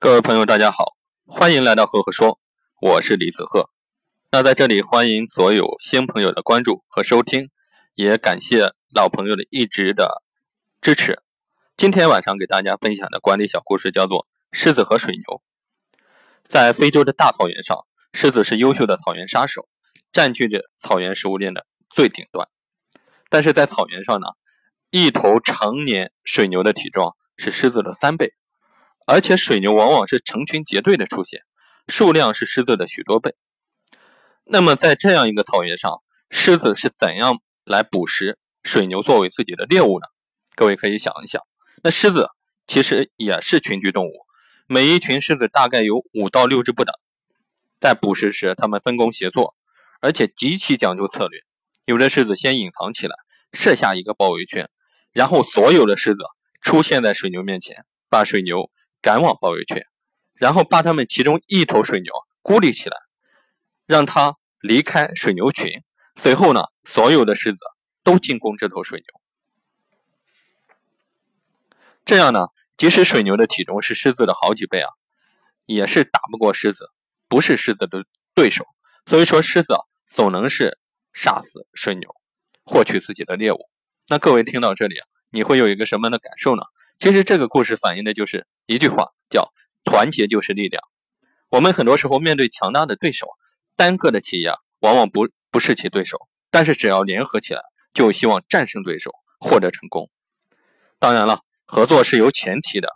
各位朋友，大家好，欢迎来到赫赫说，我是李子赫。那在这里欢迎所有新朋友的关注和收听，也感谢老朋友的一直的支持。今天晚上给大家分享的管理小故事叫做《狮子和水牛》。在非洲的大草原上，狮子是优秀的草原杀手，占据着草原食物链的最顶端。但是在草原上呢，一头成年水牛的体重是狮子的三倍。而且水牛往往是成群结队的出现，数量是狮子的许多倍。那么在这样一个草原上，狮子是怎样来捕食水牛作为自己的猎物呢？各位可以想一想。那狮子其实也是群居动物，每一群狮子大概有五到六只不等。在捕食时，它们分工协作，而且极其讲究策略。有的狮子先隐藏起来，设下一个包围圈，然后所有的狮子出现在水牛面前，把水牛。赶往包围圈，然后把他们其中一头水牛孤立起来，让它离开水牛群。随后呢，所有的狮子都进攻这头水牛。这样呢，即使水牛的体重是狮子的好几倍啊，也是打不过狮子，不是狮子的对手。所以说，狮子总能是杀死水牛，获取自己的猎物。那各位听到这里啊，你会有一个什么样的感受呢？其实这个故事反映的就是一句话，叫“团结就是力量”。我们很多时候面对强大的对手，单个的企业往往不不是其对手，但是只要联合起来，就希望战胜对手，获得成功。当然了，合作是有前提的，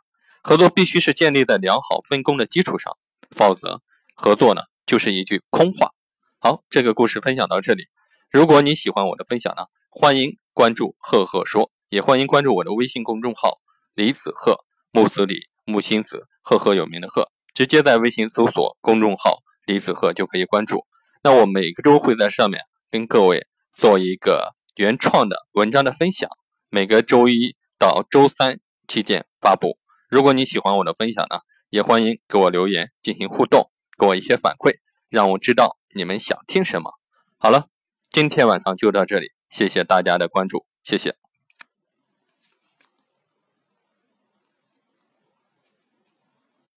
合作必须是建立在良好分工的基础上，否则合作呢就是一句空话。好，这个故事分享到这里。如果你喜欢我的分享呢，欢迎关注“赫赫说”，也欢迎关注我的微信公众号。李子鹤，木子李，木心子，赫赫有名的赫，直接在微信搜索公众号李子鹤就可以关注。那我每个周会在上面跟各位做一个原创的文章的分享，每个周一到周三期间发布。如果你喜欢我的分享呢，也欢迎给我留言进行互动，给我一些反馈，让我知道你们想听什么。好了，今天晚上就到这里，谢谢大家的关注，谢谢。